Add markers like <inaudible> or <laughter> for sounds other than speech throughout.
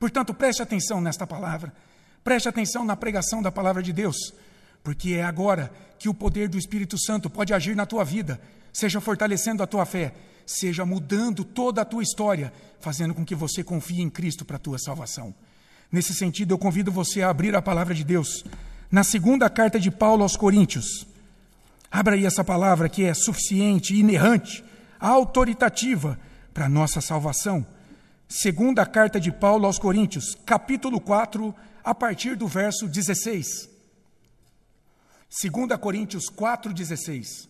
Portanto, preste atenção nesta palavra. Preste atenção na pregação da palavra de Deus, porque é agora que o poder do Espírito Santo pode agir na tua vida, seja fortalecendo a tua fé, seja mudando toda a tua história, fazendo com que você confie em Cristo para a tua salvação. Nesse sentido, eu convido você a abrir a palavra de Deus na segunda carta de Paulo aos Coríntios. Abra aí essa palavra que é suficiente, inerrante, autoritativa para a nossa salvação. Segunda carta de Paulo aos Coríntios, capítulo 4, a partir do verso 16. 2 Coríntios 4, 16.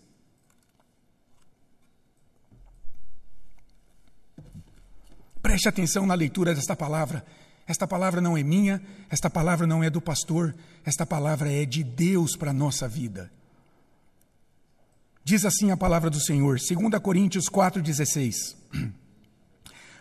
Preste atenção na leitura desta palavra. Esta palavra não é minha, esta palavra não é do pastor, esta palavra é de Deus para a nossa vida. Diz assim a palavra do Senhor, 2 Coríntios 4,16. <clears throat>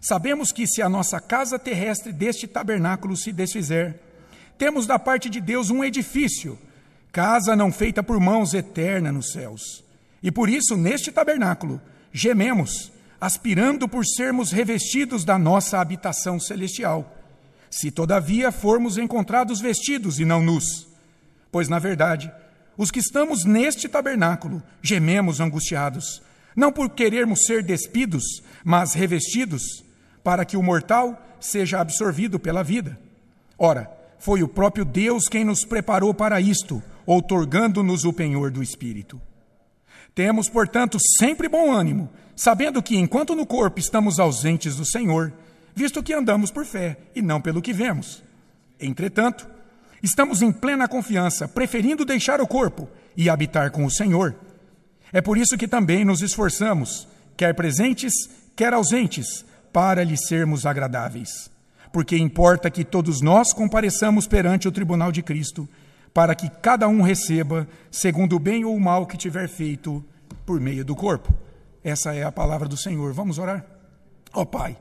Sabemos que se a nossa casa terrestre deste tabernáculo se desfizer, temos da parte de Deus um edifício, casa não feita por mãos eterna nos céus. E por isso, neste tabernáculo, gememos aspirando por sermos revestidos da nossa habitação celestial. Se todavia formos encontrados vestidos e não nus, pois na verdade, os que estamos neste tabernáculo gememos angustiados, não por querermos ser despidos, mas revestidos, para que o mortal seja absorvido pela vida. Ora, foi o próprio Deus quem nos preparou para isto, outorgando-nos o penhor do Espírito. Temos, portanto, sempre bom ânimo, sabendo que enquanto no corpo estamos ausentes do Senhor, visto que andamos por fé e não pelo que vemos. Entretanto, estamos em plena confiança, preferindo deixar o corpo e habitar com o Senhor. É por isso que também nos esforçamos, quer presentes, quer ausentes, para lhe sermos agradáveis. Porque importa que todos nós compareçamos perante o tribunal de Cristo para que cada um receba segundo o bem ou o mal que tiver feito por meio do corpo. Essa é a palavra do Senhor. Vamos orar? Ó oh, Pai,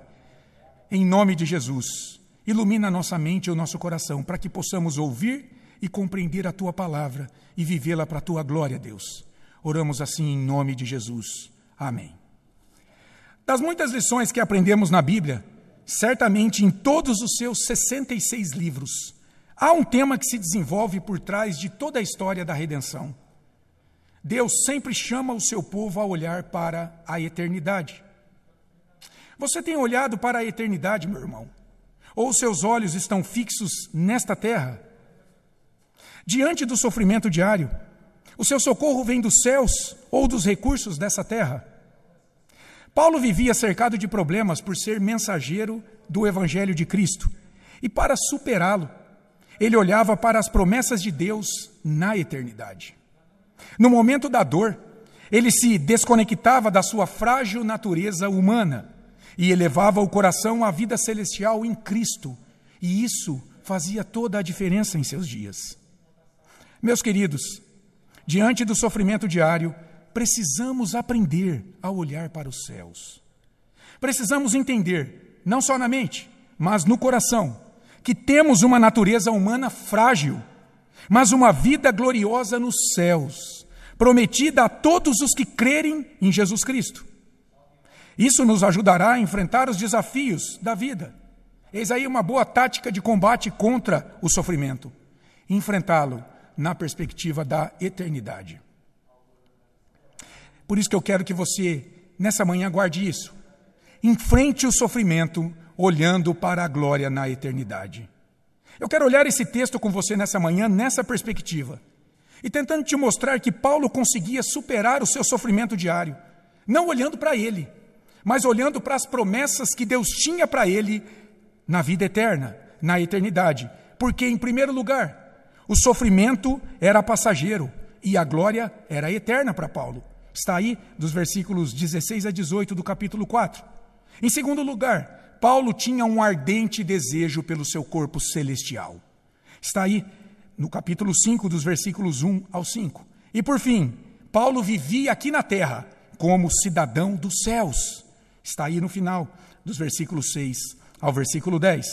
em nome de Jesus, ilumina a nossa mente e o nosso coração para que possamos ouvir e compreender a tua palavra e vivê-la para a tua glória, Deus. Oramos assim em nome de Jesus. Amém. Das muitas lições que aprendemos na Bíblia, certamente em todos os seus 66 livros, Há um tema que se desenvolve por trás de toda a história da redenção. Deus sempre chama o seu povo a olhar para a eternidade. Você tem olhado para a eternidade, meu irmão? Ou seus olhos estão fixos nesta terra? Diante do sofrimento diário, o seu socorro vem dos céus ou dos recursos dessa terra? Paulo vivia cercado de problemas por ser mensageiro do Evangelho de Cristo. E para superá-lo, ele olhava para as promessas de Deus na eternidade. No momento da dor, ele se desconectava da sua frágil natureza humana e elevava o coração à vida celestial em Cristo, e isso fazia toda a diferença em seus dias. Meus queridos, diante do sofrimento diário, precisamos aprender a olhar para os céus. Precisamos entender, não só na mente, mas no coração, que temos uma natureza humana frágil, mas uma vida gloriosa nos céus, prometida a todos os que crerem em Jesus Cristo. Isso nos ajudará a enfrentar os desafios da vida. Eis aí uma boa tática de combate contra o sofrimento: enfrentá-lo na perspectiva da eternidade. Por isso que eu quero que você, nessa manhã, guarde isso. Enfrente o sofrimento olhando para a glória na eternidade. Eu quero olhar esse texto com você nessa manhã, nessa perspectiva, e tentando te mostrar que Paulo conseguia superar o seu sofrimento diário, não olhando para ele, mas olhando para as promessas que Deus tinha para ele na vida eterna, na eternidade. Porque, em primeiro lugar, o sofrimento era passageiro e a glória era eterna para Paulo. Está aí dos versículos 16 a 18 do capítulo 4. Em segundo lugar, Paulo tinha um ardente desejo pelo seu corpo celestial. Está aí no capítulo 5, dos versículos 1 ao 5. E por fim, Paulo vivia aqui na terra como cidadão dos céus. Está aí no final dos versículos 6 ao versículo 10.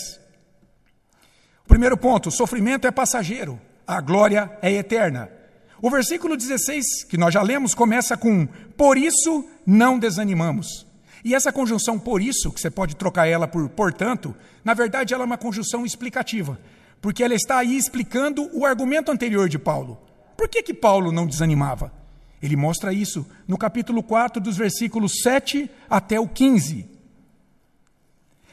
O primeiro ponto: o sofrimento é passageiro, a glória é eterna. O versículo 16, que nós já lemos, começa com: Por isso não desanimamos. E essa conjunção por isso, que você pode trocar ela por portanto, na verdade ela é uma conjunção explicativa, porque ela está aí explicando o argumento anterior de Paulo. Por que, que Paulo não desanimava? Ele mostra isso no capítulo 4, dos versículos 7 até o 15.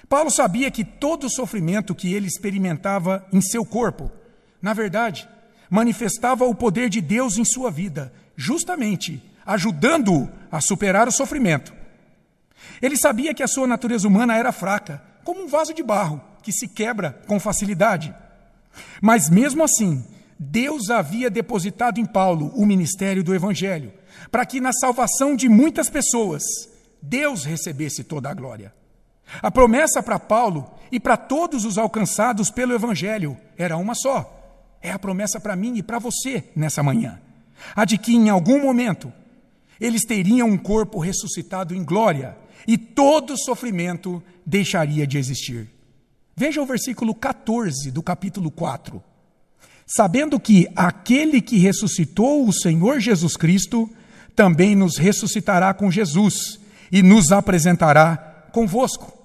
Paulo sabia que todo o sofrimento que ele experimentava em seu corpo, na verdade, manifestava o poder de Deus em sua vida, justamente ajudando-o a superar o sofrimento. Ele sabia que a sua natureza humana era fraca, como um vaso de barro que se quebra com facilidade. Mas mesmo assim, Deus havia depositado em Paulo o ministério do Evangelho, para que na salvação de muitas pessoas, Deus recebesse toda a glória. A promessa para Paulo e para todos os alcançados pelo Evangelho era uma só. É a promessa para mim e para você nessa manhã. A de que em algum momento eles teriam um corpo ressuscitado em glória e todo sofrimento deixaria de existir. Veja o versículo 14 do capítulo 4. Sabendo que aquele que ressuscitou o Senhor Jesus Cristo também nos ressuscitará com Jesus e nos apresentará convosco.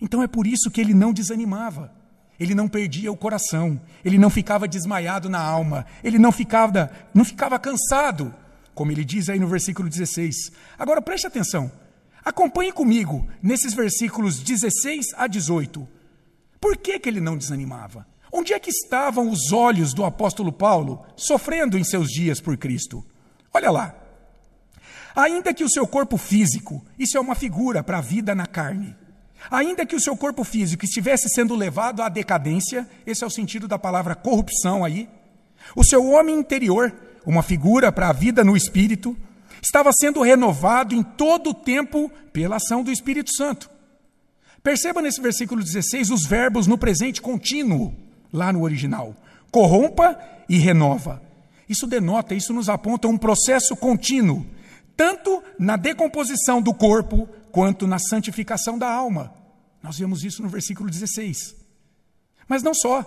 Então é por isso que ele não desanimava. Ele não perdia o coração, ele não ficava desmaiado na alma, ele não ficava, não ficava cansado, como ele diz aí no versículo 16. Agora preste atenção. Acompanhe comigo nesses versículos 16 a 18. Por que, que ele não desanimava? Onde é que estavam os olhos do apóstolo Paulo sofrendo em seus dias por Cristo? Olha lá. Ainda que o seu corpo físico, isso é uma figura para a vida na carne. Ainda que o seu corpo físico estivesse sendo levado à decadência, esse é o sentido da palavra corrupção aí. O seu homem interior, uma figura para a vida no espírito, estava sendo renovado em todo o tempo pela ação do Espírito Santo. Perceba nesse versículo 16 os verbos no presente contínuo, lá no original: corrompa e renova. Isso denota, isso nos aponta um processo contínuo, tanto na decomposição do corpo quanto na santificação da alma. Nós vemos isso no versículo 16. Mas não só.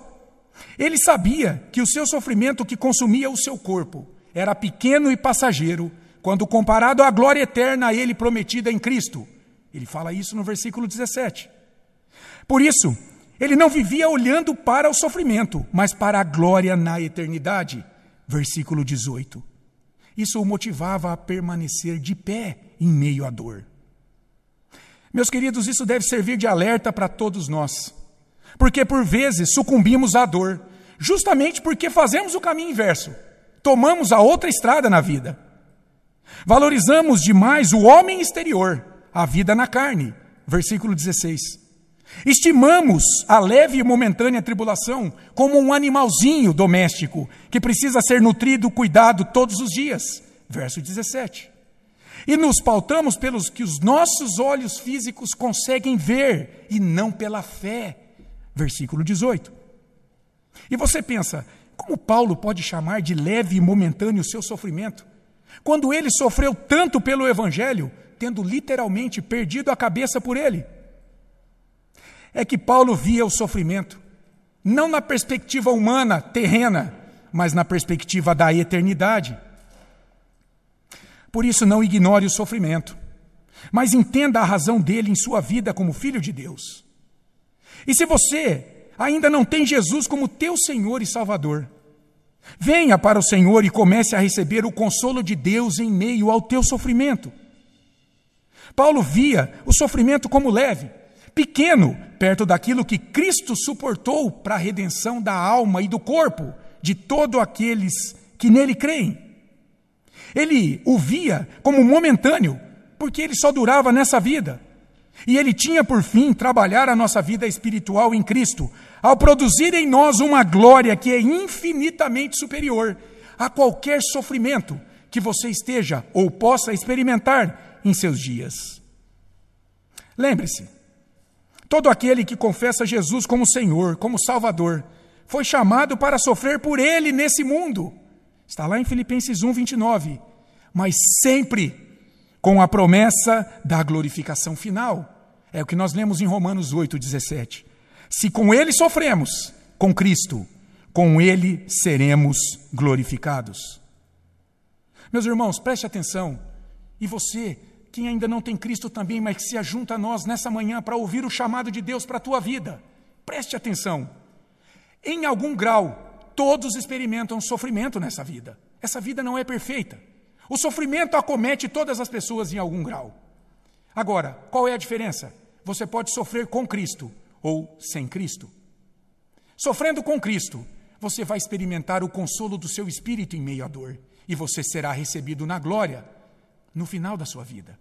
Ele sabia que o seu sofrimento que consumia o seu corpo era pequeno e passageiro quando comparado à glória eterna a ele prometida em Cristo. Ele fala isso no versículo 17. Por isso, ele não vivia olhando para o sofrimento, mas para a glória na eternidade. Versículo 18. Isso o motivava a permanecer de pé em meio à dor. Meus queridos, isso deve servir de alerta para todos nós. Porque por vezes sucumbimos à dor, justamente porque fazemos o caminho inverso. Tomamos a outra estrada na vida. Valorizamos demais o homem exterior, a vida na carne. Versículo 16. Estimamos a leve e momentânea tribulação como um animalzinho doméstico que precisa ser nutrido, cuidado todos os dias. Verso 17. E nos pautamos pelos que os nossos olhos físicos conseguem ver e não pela fé. Versículo 18. E você pensa, como Paulo pode chamar de leve e momentâneo o seu sofrimento? quando ele sofreu tanto pelo Evangelho, tendo literalmente perdido a cabeça por ele. É que Paulo via o sofrimento, não na perspectiva humana, terrena, mas na perspectiva da eternidade. Por isso, não ignore o sofrimento, mas entenda a razão dele em sua vida como filho de Deus. E se você ainda não tem Jesus como teu Senhor e Salvador, Venha para o Senhor e comece a receber o consolo de Deus em meio ao teu sofrimento. Paulo via o sofrimento como leve, pequeno, perto daquilo que Cristo suportou para a redenção da alma e do corpo de todos aqueles que nele creem. Ele o via como momentâneo, porque ele só durava nessa vida. E ele tinha por fim trabalhar a nossa vida espiritual em Cristo, ao produzir em nós uma glória que é infinitamente superior a qualquer sofrimento que você esteja ou possa experimentar em seus dias. Lembre-se, todo aquele que confessa Jesus como Senhor, como Salvador, foi chamado para sofrer por ele nesse mundo. Está lá em Filipenses 1, 29. Mas sempre com a promessa da glorificação final. É o que nós lemos em Romanos 8, 17. Se com ele sofremos, com Cristo, com ele seremos glorificados. Meus irmãos, preste atenção. E você, quem ainda não tem Cristo também, mas que se ajunta a nós nessa manhã para ouvir o chamado de Deus para a tua vida, preste atenção. Em algum grau, todos experimentam sofrimento nessa vida. Essa vida não é perfeita. O sofrimento acomete todas as pessoas em algum grau. Agora, qual é a diferença? Você pode sofrer com Cristo ou sem Cristo. Sofrendo com Cristo, você vai experimentar o consolo do seu espírito em meio à dor e você será recebido na glória no final da sua vida.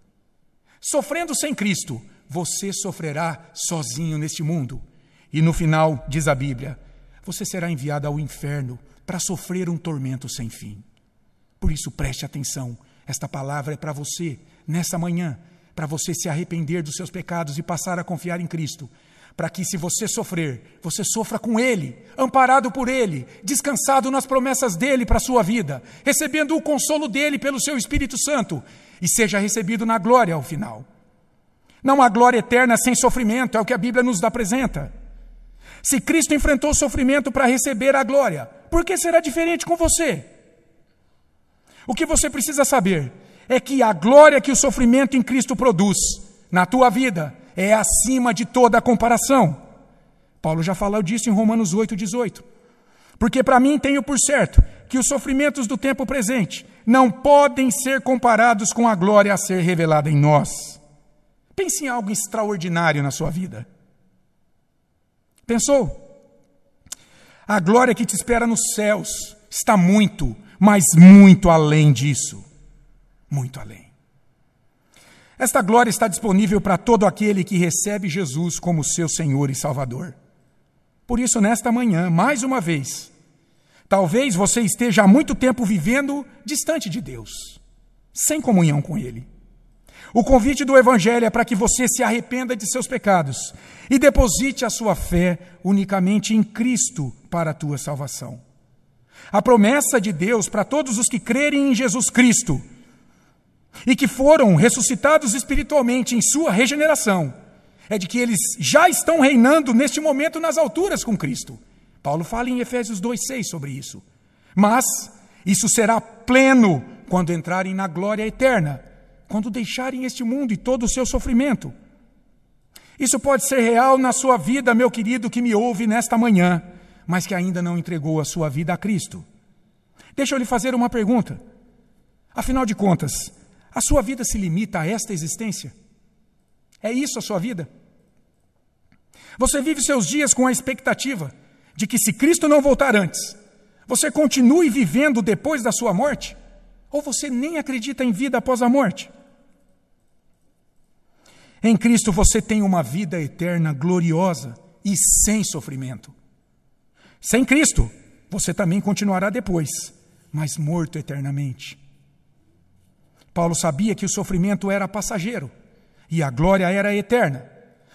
Sofrendo sem Cristo, você sofrerá sozinho neste mundo e no final, diz a Bíblia, você será enviado ao inferno para sofrer um tormento sem fim. Por isso, preste atenção. Esta palavra é para você, nessa manhã, para você se arrepender dos seus pecados e passar a confiar em Cristo. Para que, se você sofrer, você sofra com Ele, amparado por Ele, descansado nas promessas dele para a sua vida, recebendo o consolo dele pelo seu Espírito Santo e seja recebido na glória ao final. Não há glória eterna sem sofrimento, é o que a Bíblia nos apresenta. Se Cristo enfrentou o sofrimento para receber a glória, por que será diferente com você? O que você precisa saber é que a glória que o sofrimento em Cristo produz na tua vida é acima de toda comparação. Paulo já falou disso em Romanos 8, 18. Porque para mim tenho por certo que os sofrimentos do tempo presente não podem ser comparados com a glória a ser revelada em nós. Pense em algo extraordinário na sua vida. Pensou? A glória que te espera nos céus está muito, mas muito além disso. Muito além. Esta glória está disponível para todo aquele que recebe Jesus como seu Senhor e Salvador. Por isso, nesta manhã, mais uma vez, talvez você esteja há muito tempo vivendo distante de Deus, sem comunhão com Ele. O convite do Evangelho é para que você se arrependa de seus pecados e deposite a sua fé unicamente em Cristo para a tua salvação. A promessa de Deus para todos os que crerem em Jesus Cristo e que foram ressuscitados espiritualmente em sua regeneração é de que eles já estão reinando neste momento nas alturas com Cristo. Paulo fala em Efésios 2,6 sobre isso. Mas isso será pleno quando entrarem na glória eterna, quando deixarem este mundo e todo o seu sofrimento. Isso pode ser real na sua vida, meu querido que me ouve nesta manhã mas que ainda não entregou a sua vida a Cristo. Deixa eu lhe fazer uma pergunta. Afinal de contas, a sua vida se limita a esta existência? É isso a sua vida? Você vive seus dias com a expectativa de que, se Cristo não voltar antes, você continue vivendo depois da sua morte? Ou você nem acredita em vida após a morte? Em Cristo você tem uma vida eterna gloriosa e sem sofrimento. Sem Cristo, você também continuará depois, mas morto eternamente. Paulo sabia que o sofrimento era passageiro e a glória era eterna.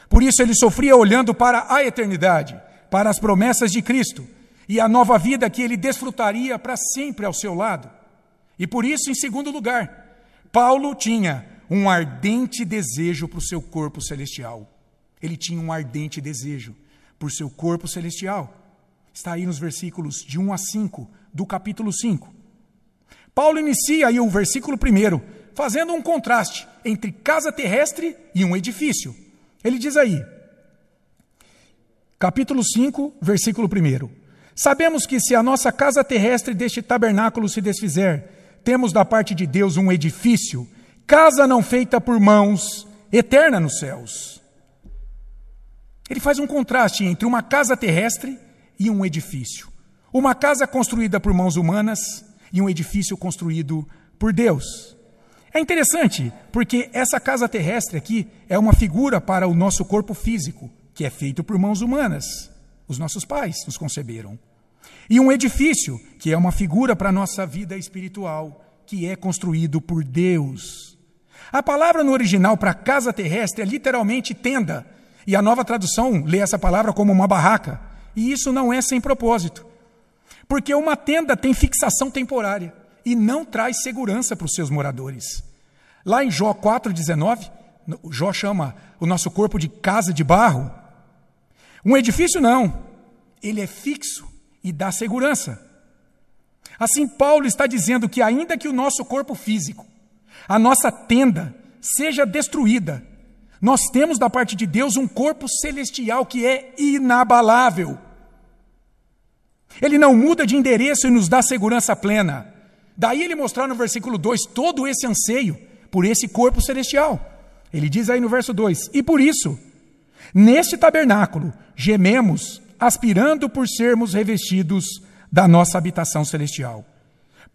Por isso ele sofria olhando para a eternidade, para as promessas de Cristo e a nova vida que ele desfrutaria para sempre ao seu lado. E por isso, em segundo lugar, Paulo tinha um ardente desejo para o seu corpo celestial. Ele tinha um ardente desejo por seu corpo celestial. Está aí nos versículos de 1 a 5 do capítulo 5. Paulo inicia aí o versículo 1, fazendo um contraste entre casa terrestre e um edifício. Ele diz aí, capítulo 5, versículo 1: Sabemos que se a nossa casa terrestre deste tabernáculo se desfizer, temos da parte de Deus um edifício, casa não feita por mãos, eterna nos céus. Ele faz um contraste entre uma casa terrestre e um edifício. Uma casa construída por mãos humanas e um edifício construído por Deus. É interessante, porque essa casa terrestre aqui é uma figura para o nosso corpo físico, que é feito por mãos humanas. Os nossos pais nos conceberam. E um edifício, que é uma figura para a nossa vida espiritual, que é construído por Deus. A palavra no original para casa terrestre é literalmente tenda, e a nova tradução lê essa palavra como uma barraca E isso não é sem propósito. Porque uma tenda tem fixação temporária e não traz segurança para os seus moradores. Lá em Jó 4,19, Jó chama o nosso corpo de casa de barro. Um edifício não, ele é fixo e dá segurança. Assim, Paulo está dizendo que, ainda que o nosso corpo físico, a nossa tenda, seja destruída, nós temos da parte de Deus um corpo celestial que é inabalável. Ele não muda de endereço e nos dá segurança plena. Daí ele mostrar no versículo 2 todo esse anseio por esse corpo celestial. Ele diz aí no verso 2: E por isso, neste tabernáculo, gememos, aspirando por sermos revestidos da nossa habitação celestial.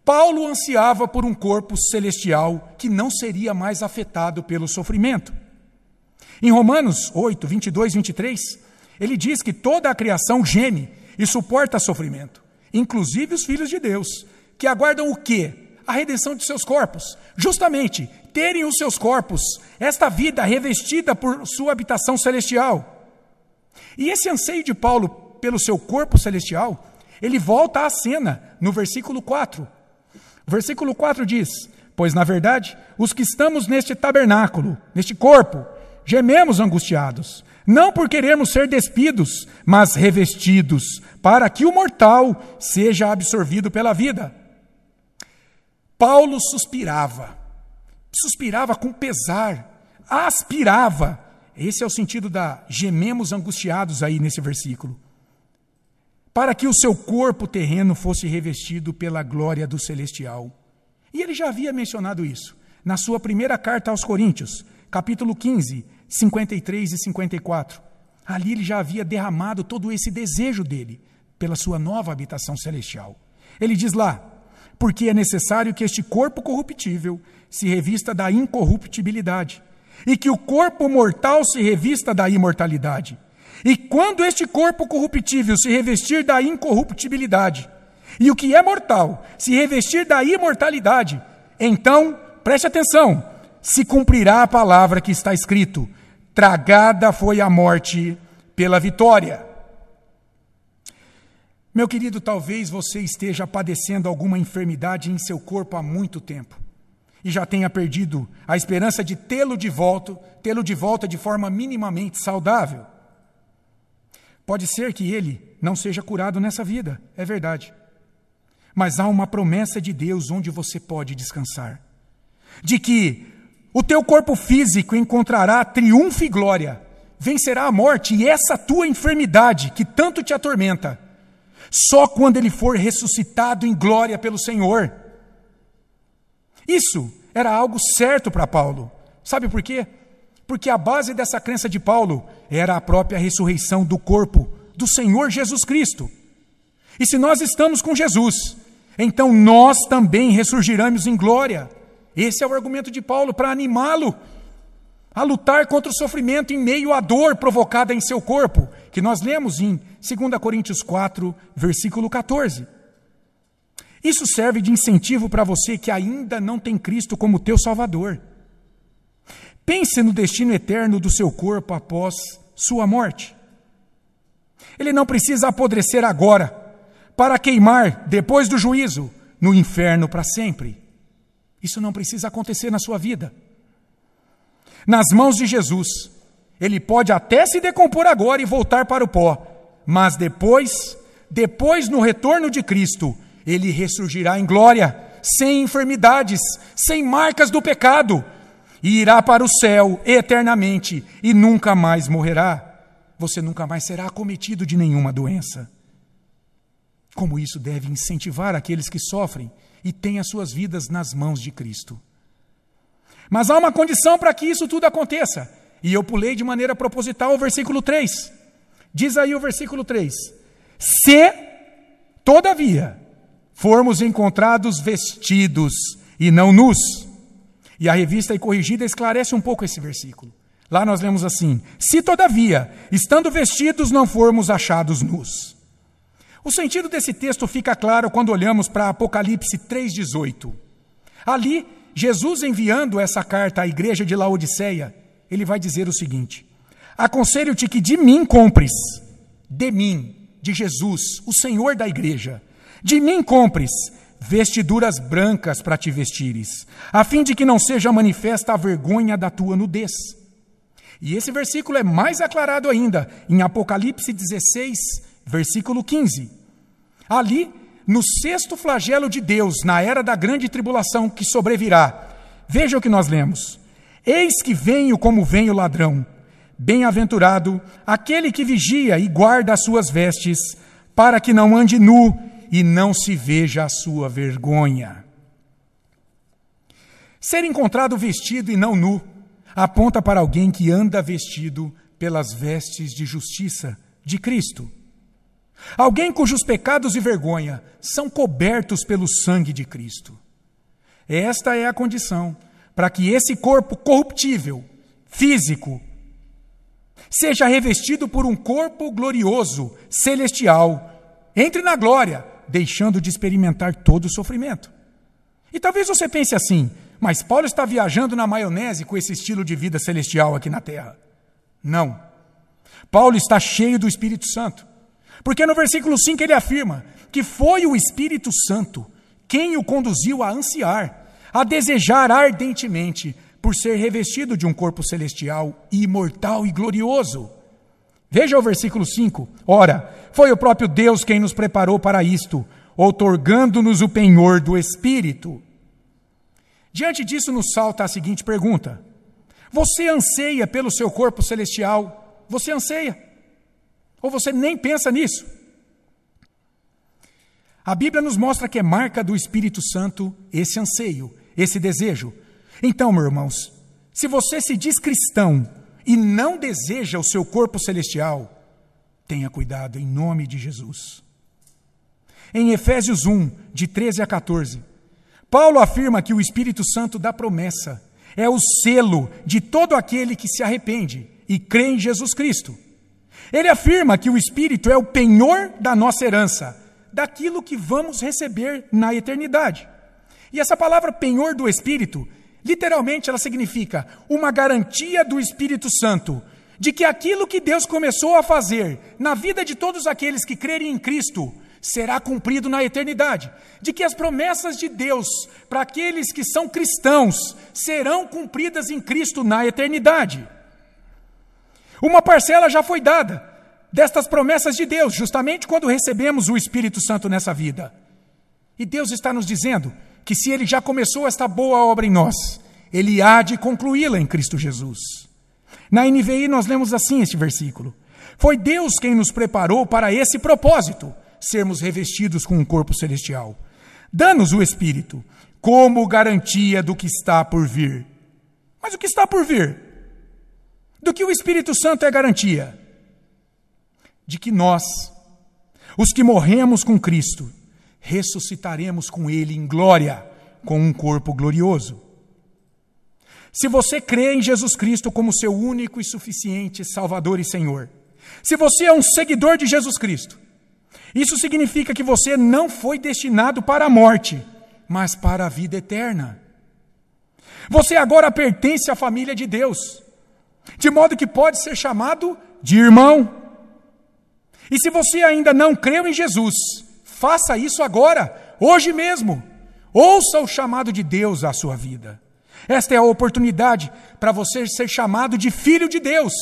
Paulo ansiava por um corpo celestial que não seria mais afetado pelo sofrimento. Em Romanos 8, 22 e 23, ele diz que toda a criação geme e suporta sofrimento, inclusive os filhos de Deus, que aguardam o quê? A redenção de seus corpos. Justamente, terem os seus corpos, esta vida revestida por sua habitação celestial. E esse anseio de Paulo pelo seu corpo celestial ele volta à cena no versículo 4. Versículo 4 diz: Pois na verdade, os que estamos neste tabernáculo, neste corpo, gememos angustiados, não por querermos ser despidos, mas revestidos, para que o mortal seja absorvido pela vida. Paulo suspirava, suspirava com pesar, aspirava. Esse é o sentido da gememos angustiados aí nesse versículo para que o seu corpo terreno fosse revestido pela glória do celestial. E ele já havia mencionado isso na sua primeira carta aos Coríntios, capítulo 15, 53 e 54. Ali ele já havia derramado todo esse desejo dele pela sua nova habitação celestial. Ele diz lá: porque é necessário que este corpo corruptível se revista da incorruptibilidade, e que o corpo mortal se revista da imortalidade. E quando este corpo corruptível se revestir da incorruptibilidade, e o que é mortal se revestir da imortalidade, então, preste atenção, se cumprirá a palavra que está escrito: tragada foi a morte pela vitória. Meu querido, talvez você esteja padecendo alguma enfermidade em seu corpo há muito tempo e já tenha perdido a esperança de tê-lo de volta, tê-lo de volta de forma minimamente saudável. Pode ser que ele não seja curado nessa vida, é verdade. Mas há uma promessa de Deus onde você pode descansar. De que o teu corpo físico encontrará triunfo e glória, vencerá a morte e essa tua enfermidade que tanto te atormenta, só quando ele for ressuscitado em glória pelo Senhor. Isso era algo certo para Paulo. Sabe por quê? Porque a base dessa crença de Paulo era a própria ressurreição do corpo do Senhor Jesus Cristo. E se nós estamos com Jesus, então nós também ressurgiremos em glória. Esse é o argumento de Paulo para animá-lo a lutar contra o sofrimento em meio à dor provocada em seu corpo, que nós lemos em 2 Coríntios 4, versículo 14. Isso serve de incentivo para você que ainda não tem Cristo como teu Salvador. Pense no destino eterno do seu corpo após sua morte. Ele não precisa apodrecer agora, para queimar, depois do juízo, no inferno para sempre. Isso não precisa acontecer na sua vida. Nas mãos de Jesus, ele pode até se decompor agora e voltar para o pó, mas depois, depois no retorno de Cristo, ele ressurgirá em glória, sem enfermidades, sem marcas do pecado, e irá para o céu eternamente e nunca mais morrerá. Você nunca mais será acometido de nenhuma doença. Como isso deve incentivar aqueles que sofrem e têm as suas vidas nas mãos de Cristo. Mas há uma condição para que isso tudo aconteça. E eu pulei de maneira proposital o versículo 3. Diz aí o versículo 3: Se, todavia, formos encontrados vestidos e não nus, e a revista e corrigida esclarece um pouco esse versículo. Lá nós lemos assim: Se todavia, estando vestidos, não formos achados nus. O sentido desse texto fica claro quando olhamos para Apocalipse 3,18. Ali, Jesus enviando essa carta à igreja de Laodiceia, ele vai dizer o seguinte: Aconselho-te que de mim compres, de mim, de Jesus, o Senhor da igreja, de mim compres vestiduras brancas para te vestires, a fim de que não seja manifesta a vergonha da tua nudez. E esse versículo é mais aclarado ainda em Apocalipse 16, versículo 15. Ali, no sexto flagelo de Deus, na era da grande tribulação que sobrevirá, veja o que nós lemos: Eis que venho como vem o ladrão. Bem-aventurado aquele que vigia e guarda as suas vestes, para que não ande nu e não se veja a sua vergonha. Ser encontrado vestido e não nu aponta para alguém que anda vestido pelas vestes de justiça de Cristo. Alguém cujos pecados e vergonha são cobertos pelo sangue de Cristo. Esta é a condição para que esse corpo corruptível, físico, seja revestido por um corpo glorioso, celestial, entre na glória, deixando de experimentar todo o sofrimento. E talvez você pense assim: mas Paulo está viajando na maionese com esse estilo de vida celestial aqui na terra. Não. Paulo está cheio do Espírito Santo. Porque no versículo 5 ele afirma que foi o Espírito Santo quem o conduziu a ansiar, a desejar ardentemente por ser revestido de um corpo celestial, imortal e glorioso. Veja o versículo 5. Ora, foi o próprio Deus quem nos preparou para isto, outorgando-nos o penhor do Espírito. Diante disso, nos salta a seguinte pergunta: Você anseia pelo seu corpo celestial? Você anseia? Ou você nem pensa nisso? A Bíblia nos mostra que é marca do Espírito Santo esse anseio, esse desejo. Então, meus irmãos, se você se diz cristão e não deseja o seu corpo celestial, tenha cuidado em nome de Jesus. Em Efésios 1, de 13 a 14, Paulo afirma que o Espírito Santo da promessa é o selo de todo aquele que se arrepende e crê em Jesus Cristo. Ele afirma que o Espírito é o penhor da nossa herança, daquilo que vamos receber na eternidade. E essa palavra penhor do Espírito, literalmente ela significa uma garantia do Espírito Santo de que aquilo que Deus começou a fazer na vida de todos aqueles que crerem em Cristo será cumprido na eternidade, de que as promessas de Deus para aqueles que são cristãos serão cumpridas em Cristo na eternidade. Uma parcela já foi dada destas promessas de Deus, justamente quando recebemos o Espírito Santo nessa vida. E Deus está nos dizendo que se Ele já começou esta boa obra em nós, Ele há de concluí-la em Cristo Jesus. Na NVI nós lemos assim este versículo: Foi Deus quem nos preparou para esse propósito sermos revestidos com um corpo celestial. Dá-nos o Espírito como garantia do que está por vir. Mas o que está por vir? Do que o Espírito Santo é garantia? De que nós, os que morremos com Cristo, ressuscitaremos com Ele em glória, com um corpo glorioso. Se você crê em Jesus Cristo como seu único e suficiente Salvador e Senhor, se você é um seguidor de Jesus Cristo, isso significa que você não foi destinado para a morte, mas para a vida eterna. Você agora pertence à família de Deus, de modo que pode ser chamado de irmão. E se você ainda não creu em Jesus, faça isso agora, hoje mesmo. Ouça o chamado de Deus à sua vida. Esta é a oportunidade para você ser chamado de filho de Deus,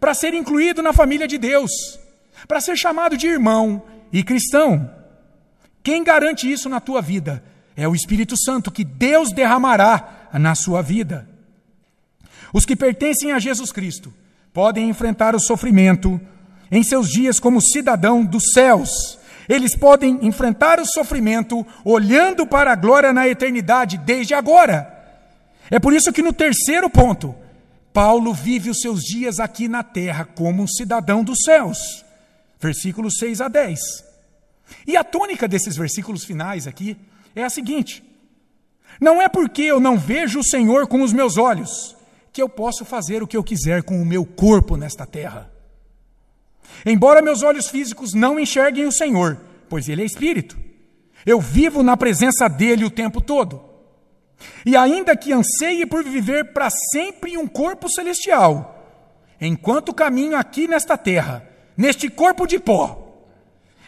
para ser incluído na família de Deus para ser chamado de irmão e cristão. Quem garante isso na tua vida é o Espírito Santo que Deus derramará na sua vida. Os que pertencem a Jesus Cristo podem enfrentar o sofrimento em seus dias como cidadão dos céus. Eles podem enfrentar o sofrimento olhando para a glória na eternidade desde agora. É por isso que no terceiro ponto, Paulo vive os seus dias aqui na terra como um cidadão dos céus versículos 6 a 10. E a tônica desses versículos finais aqui é a seguinte: Não é porque eu não vejo o Senhor com os meus olhos que eu posso fazer o que eu quiser com o meu corpo nesta terra. Embora meus olhos físicos não enxerguem o Senhor, pois Ele é Espírito, eu vivo na presença dele o tempo todo. E ainda que anseie por viver para sempre em um corpo celestial, enquanto caminho aqui nesta terra, neste corpo de pó,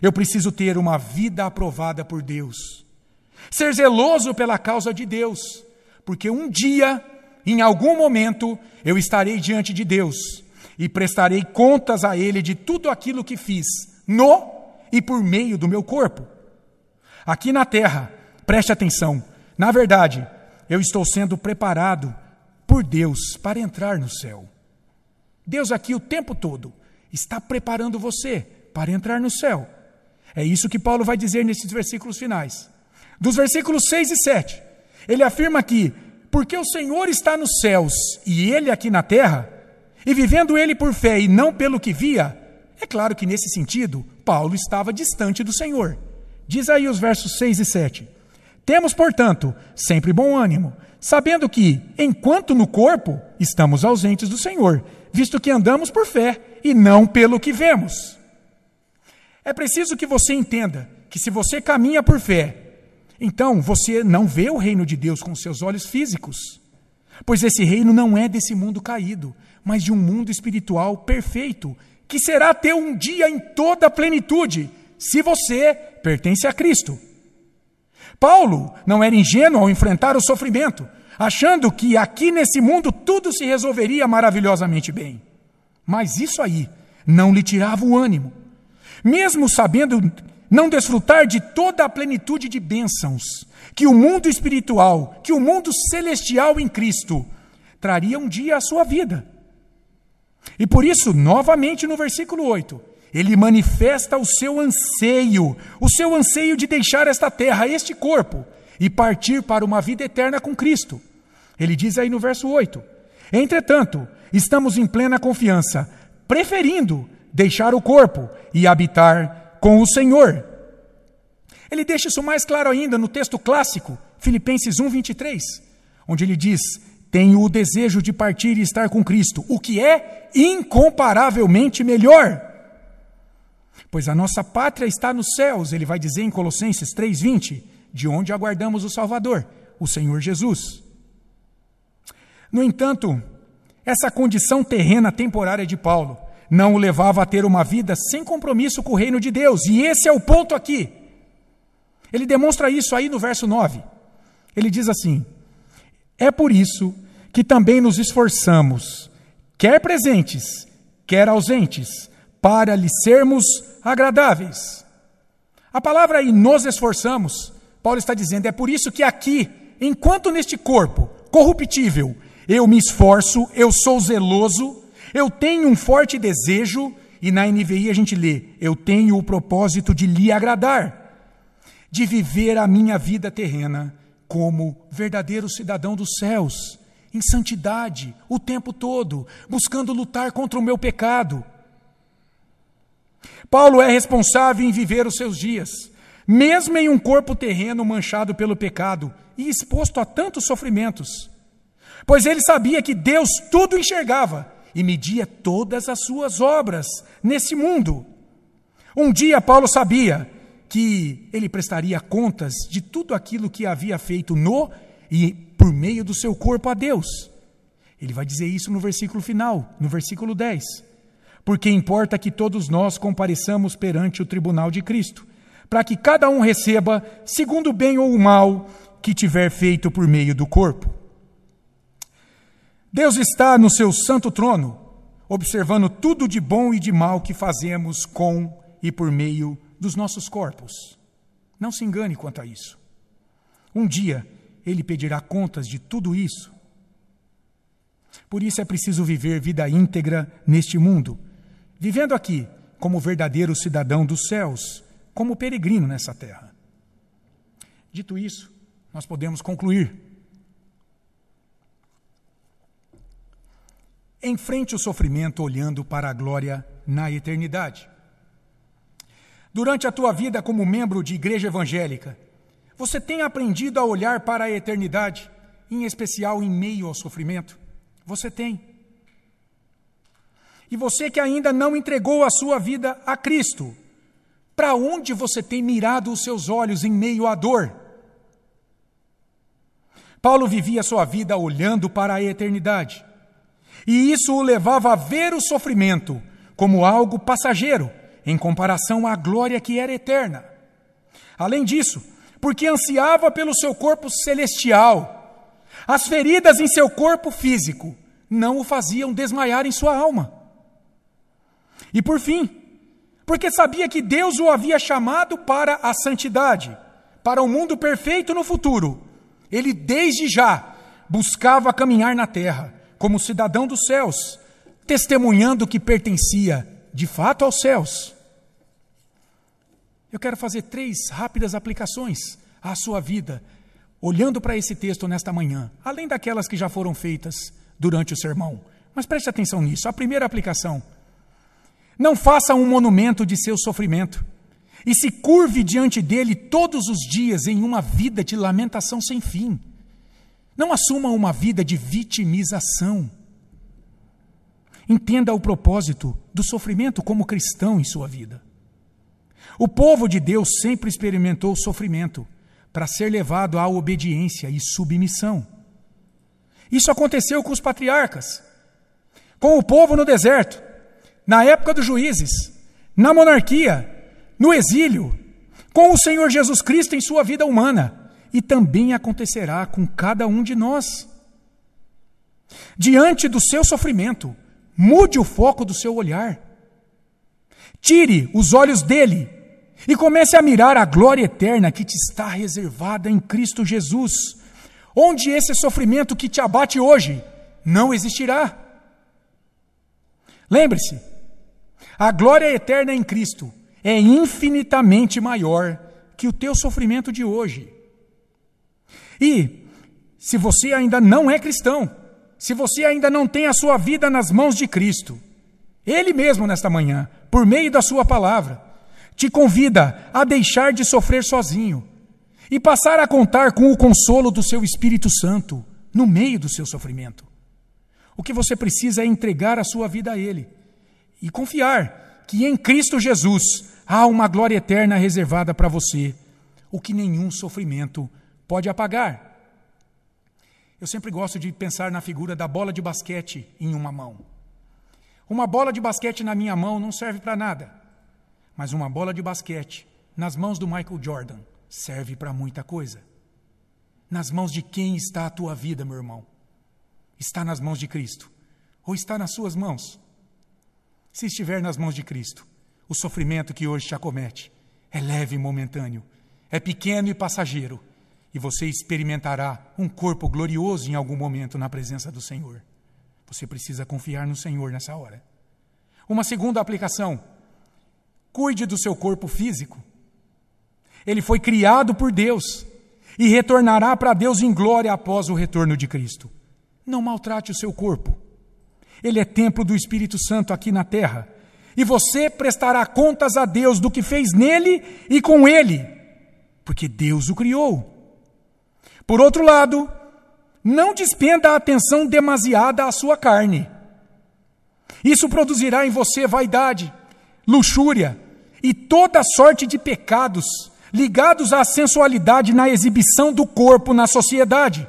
eu preciso ter uma vida aprovada por Deus. Ser zeloso pela causa de Deus, porque um dia, em algum momento, eu estarei diante de Deus e prestarei contas a Ele de tudo aquilo que fiz no e por meio do meu corpo. Aqui na terra, preste atenção, na verdade, eu estou sendo preparado por Deus para entrar no céu. Deus aqui o tempo todo está preparando você para entrar no céu. É isso que Paulo vai dizer nesses versículos finais. Dos versículos 6 e 7, ele afirma que, porque o Senhor está nos céus e ele aqui na terra, e vivendo ele por fé e não pelo que via, é claro que nesse sentido, Paulo estava distante do Senhor. Diz aí os versos 6 e 7. Temos, portanto, sempre bom ânimo, sabendo que, enquanto no corpo, estamos ausentes do Senhor, visto que andamos por fé e não pelo que vemos. É preciso que você entenda que se você caminha por fé, então você não vê o reino de Deus com seus olhos físicos. Pois esse reino não é desse mundo caído, mas de um mundo espiritual perfeito, que será teu um dia em toda a plenitude, se você pertence a Cristo. Paulo não era ingênuo ao enfrentar o sofrimento, achando que aqui nesse mundo tudo se resolveria maravilhosamente bem. Mas isso aí não lhe tirava o ânimo mesmo sabendo não desfrutar de toda a plenitude de bênçãos que o mundo espiritual, que o mundo celestial em Cristo traria um dia à sua vida. E por isso, novamente no versículo 8, ele manifesta o seu anseio, o seu anseio de deixar esta terra, este corpo, e partir para uma vida eterna com Cristo. Ele diz aí no verso 8: Entretanto, estamos em plena confiança, preferindo deixar o corpo e habitar com o Senhor. Ele deixa isso mais claro ainda no texto clássico, Filipenses 1, 23, onde ele diz: Tenho o desejo de partir e estar com Cristo, o que é incomparavelmente melhor. Pois a nossa pátria está nos céus, ele vai dizer em Colossenses 3,20, de onde aguardamos o Salvador, o Senhor Jesus. No entanto, essa condição terrena temporária de Paulo não o levava a ter uma vida sem compromisso com o reino de Deus. E esse é o ponto aqui. Ele demonstra isso aí no verso 9. Ele diz assim: É por isso que também nos esforçamos, quer presentes, quer ausentes, para lhe sermos agradáveis. A palavra aí, nos esforçamos, Paulo está dizendo, é por isso que aqui, enquanto neste corpo corruptível, eu me esforço, eu sou zeloso, eu tenho um forte desejo, e na NVI a gente lê: Eu tenho o propósito de lhe agradar, de viver a minha vida terrena como verdadeiro cidadão dos céus, em santidade, o tempo todo, buscando lutar contra o meu pecado. Paulo é responsável em viver os seus dias, mesmo em um corpo terreno manchado pelo pecado e exposto a tantos sofrimentos. Pois ele sabia que Deus tudo enxergava e media todas as suas obras nesse mundo. Um dia Paulo sabia que ele prestaria contas de tudo aquilo que havia feito no e por meio do seu corpo a Deus. Ele vai dizer isso no versículo final, no versículo 10. Porque importa que todos nós compareçamos perante o tribunal de Cristo, para que cada um receba segundo o bem ou o mal que tiver feito por meio do corpo. Deus está no seu santo trono, observando tudo de bom e de mal que fazemos com e por meio dos nossos corpos. Não se engane quanto a isso. Um dia ele pedirá contas de tudo isso. Por isso é preciso viver vida íntegra neste mundo, vivendo aqui como verdadeiro cidadão dos céus, como peregrino nessa terra. Dito isso, nós podemos concluir Enfrente o sofrimento olhando para a glória na eternidade. Durante a tua vida como membro de igreja evangélica, você tem aprendido a olhar para a eternidade, em especial em meio ao sofrimento? Você tem. E você que ainda não entregou a sua vida a Cristo, para onde você tem mirado os seus olhos em meio à dor? Paulo vivia sua vida olhando para a eternidade. E isso o levava a ver o sofrimento como algo passageiro em comparação à glória que era eterna. Além disso, porque ansiava pelo seu corpo celestial, as feridas em seu corpo físico não o faziam desmaiar em sua alma. E por fim, porque sabia que Deus o havia chamado para a santidade, para o um mundo perfeito no futuro, ele desde já buscava caminhar na terra como cidadão dos céus, testemunhando que pertencia de fato aos céus. Eu quero fazer três rápidas aplicações à sua vida, olhando para esse texto nesta manhã, além daquelas que já foram feitas durante o sermão. Mas preste atenção nisso. A primeira aplicação: não faça um monumento de seu sofrimento e se curve diante dele todos os dias em uma vida de lamentação sem fim. Não assuma uma vida de vitimização. Entenda o propósito do sofrimento como cristão em sua vida. O povo de Deus sempre experimentou sofrimento para ser levado à obediência e submissão. Isso aconteceu com os patriarcas, com o povo no deserto, na época dos juízes, na monarquia, no exílio, com o Senhor Jesus Cristo em sua vida humana, e também acontecerá com cada um de nós. Diante do seu sofrimento, mude o foco do seu olhar. Tire os olhos dele e comece a mirar a glória eterna que te está reservada em Cristo Jesus, onde esse sofrimento que te abate hoje não existirá. Lembre-se, a glória eterna em Cristo é infinitamente maior que o teu sofrimento de hoje. E, se você ainda não é cristão, se você ainda não tem a sua vida nas mãos de Cristo, Ele mesmo nesta manhã, por meio da Sua palavra, te convida a deixar de sofrer sozinho e passar a contar com o consolo do seu Espírito Santo no meio do seu sofrimento. O que você precisa é entregar a sua vida a Ele e confiar que em Cristo Jesus há uma glória eterna reservada para você, o que nenhum sofrimento pode apagar. Eu sempre gosto de pensar na figura da bola de basquete em uma mão. Uma bola de basquete na minha mão não serve para nada, mas uma bola de basquete nas mãos do Michael Jordan serve para muita coisa. Nas mãos de quem está a tua vida, meu irmão? Está nas mãos de Cristo ou está nas suas mãos? Se estiver nas mãos de Cristo, o sofrimento que hoje te acomete é leve e momentâneo, é pequeno e passageiro, e você experimentará um corpo glorioso em algum momento na presença do Senhor. Você precisa confiar no Senhor nessa hora. Uma segunda aplicação: cuide do seu corpo físico. Ele foi criado por Deus e retornará para Deus em glória após o retorno de Cristo. Não maltrate o seu corpo. Ele é templo do Espírito Santo aqui na terra. E você prestará contas a Deus do que fez nele e com ele, porque Deus o criou. Por outro lado, não despenda a atenção demasiada à sua carne. Isso produzirá em você vaidade, luxúria e toda sorte de pecados ligados à sensualidade na exibição do corpo na sociedade.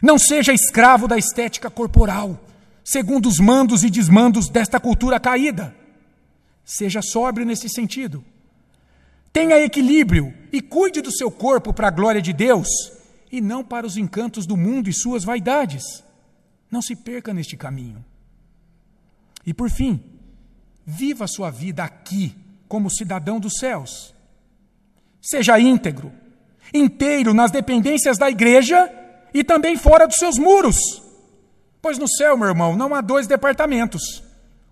Não seja escravo da estética corporal, segundo os mandos e desmandos desta cultura caída. Seja sóbrio nesse sentido. Tenha equilíbrio e cuide do seu corpo para a glória de Deus e não para os encantos do mundo e suas vaidades. Não se perca neste caminho. E por fim, viva sua vida aqui como cidadão dos céus. Seja íntegro, inteiro nas dependências da igreja e também fora dos seus muros. Pois no céu, meu irmão, não há dois departamentos,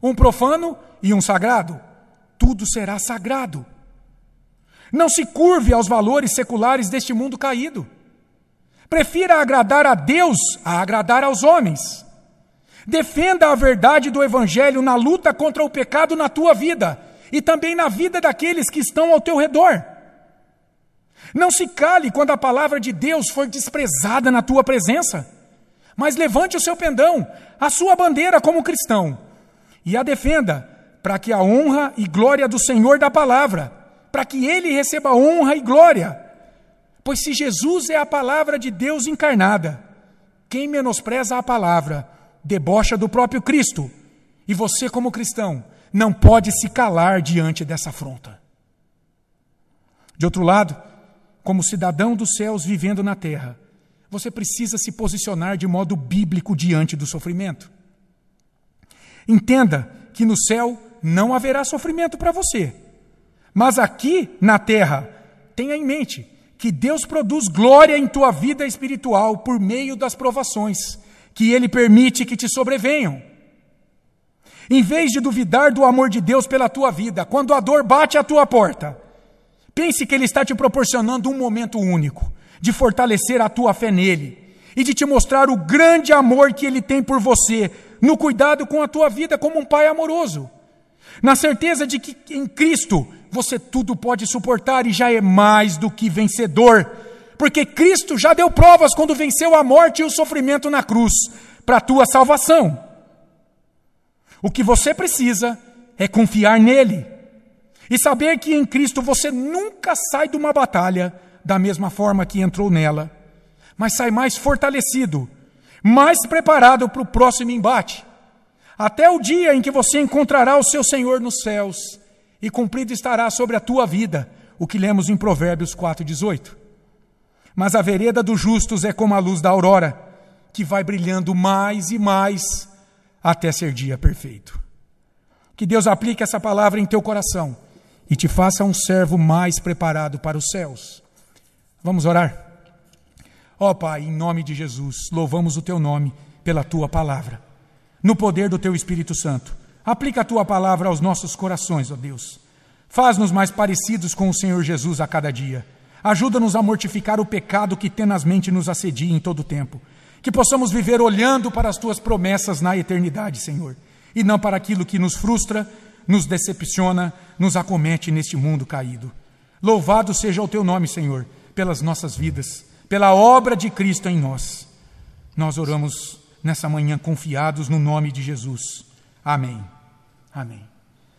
um profano e um sagrado. Tudo será sagrado. Não se curve aos valores seculares deste mundo caído. Prefira agradar a Deus a agradar aos homens. Defenda a verdade do Evangelho na luta contra o pecado na tua vida e também na vida daqueles que estão ao teu redor. Não se cale quando a palavra de Deus for desprezada na tua presença, mas levante o seu pendão, a sua bandeira como cristão, e a defenda, para que a honra e glória do Senhor da palavra, para que ele receba honra e glória. Pois se Jesus é a palavra de Deus encarnada, quem menospreza a palavra debocha do próprio Cristo. E você, como cristão, não pode se calar diante dessa afronta. De outro lado, como cidadão dos céus vivendo na terra, você precisa se posicionar de modo bíblico diante do sofrimento. Entenda que no céu não haverá sofrimento para você. Mas aqui na terra, tenha em mente que Deus produz glória em tua vida espiritual por meio das provações que Ele permite que te sobrevenham. Em vez de duvidar do amor de Deus pela tua vida, quando a dor bate à tua porta, pense que Ele está te proporcionando um momento único de fortalecer a tua fé nele e de te mostrar o grande amor que Ele tem por você, no cuidado com a tua vida como um pai amoroso, na certeza de que em Cristo você tudo pode suportar e já é mais do que vencedor, porque Cristo já deu provas quando venceu a morte e o sofrimento na cruz para a tua salvação. O que você precisa é confiar nele e saber que em Cristo você nunca sai de uma batalha da mesma forma que entrou nela, mas sai mais fortalecido, mais preparado para o próximo embate, até o dia em que você encontrará o seu Senhor nos céus e cumprido estará sobre a tua vida o que lemos em Provérbios 4,18. Mas a vereda dos justos é como a luz da aurora, que vai brilhando mais e mais até ser dia perfeito. Que Deus aplique essa palavra em teu coração e te faça um servo mais preparado para os céus. Vamos orar? Ó oh, Pai, em nome de Jesus, louvamos o teu nome pela tua palavra. No poder do teu Espírito Santo, aplica a tua palavra aos nossos corações, ó oh Deus. Faz-nos mais parecidos com o Senhor Jesus a cada dia. Ajuda-nos a mortificar o pecado que tenazmente nos assedia em todo o tempo que possamos viver olhando para as tuas promessas na eternidade, Senhor, e não para aquilo que nos frustra, nos decepciona, nos acomete neste mundo caído. Louvado seja o teu nome, Senhor, pelas nossas vidas, pela obra de Cristo em nós. Nós oramos nessa manhã confiados no nome de Jesus. Amém. Amém.